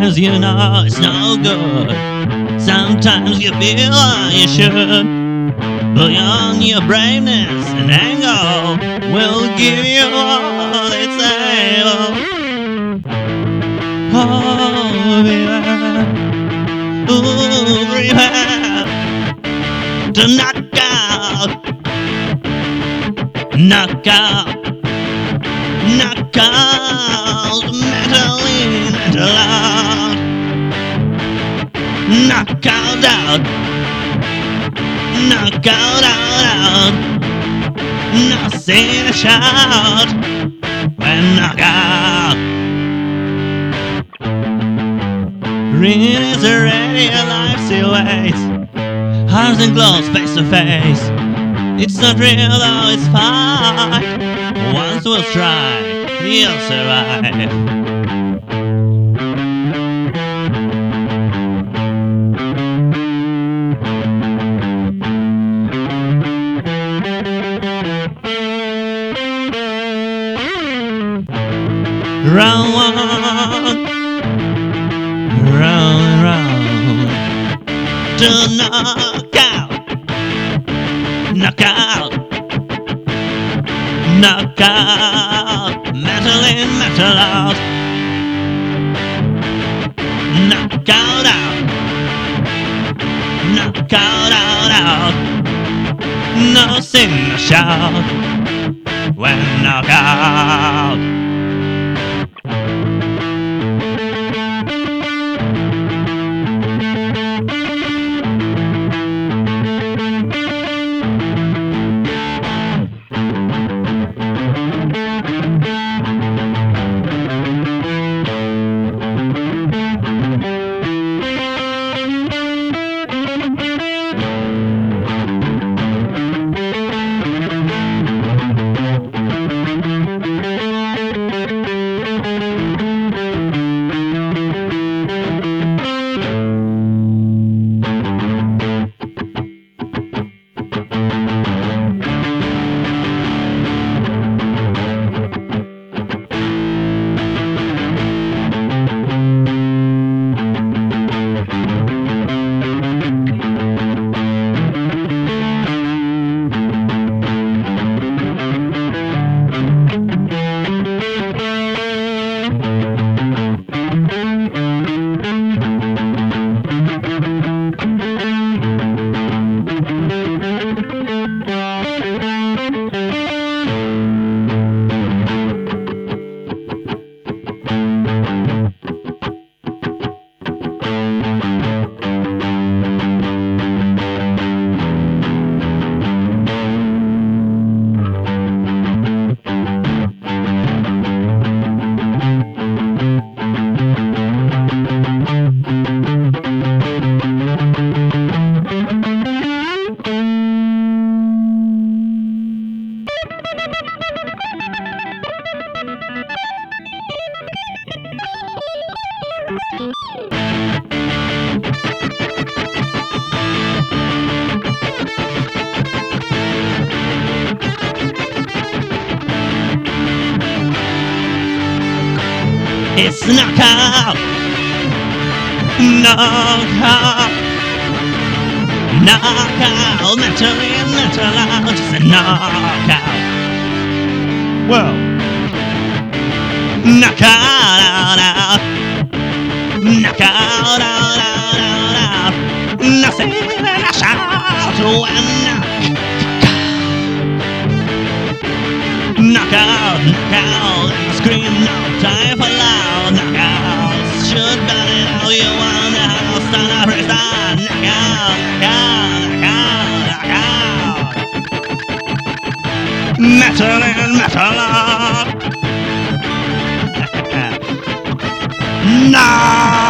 Sometimes you know it's no good. Sometimes you feel like you should. But on your braveness and anger will give you all it's able. Oh, beware. Ooh, prepare to knock out. Knock out. Knock out. Knock out, out. Knock out, out, out. Nothing to shout when knock out. Ringing is already a life waits. Arms and gloves face to face. It's not real though, it's fine. Once we'll try, you'll survive. Round one, round round. To knock out, knock out, knock out, metal in, metal out, knock out, out, knock out, out, out, nothing to shout. When knock out. It's knockout, knockout, knockout, metal in, metal out, just a knockout. Whoa. Knockout, out, out, knockout, out, out, out, out. Nothing but a shout when knock. Knockout, knockout, scream, no time for loud knockouts. Should bet it all you want to house, stand up, freestyle, knockout, knockout, Metal and metal up. Knock.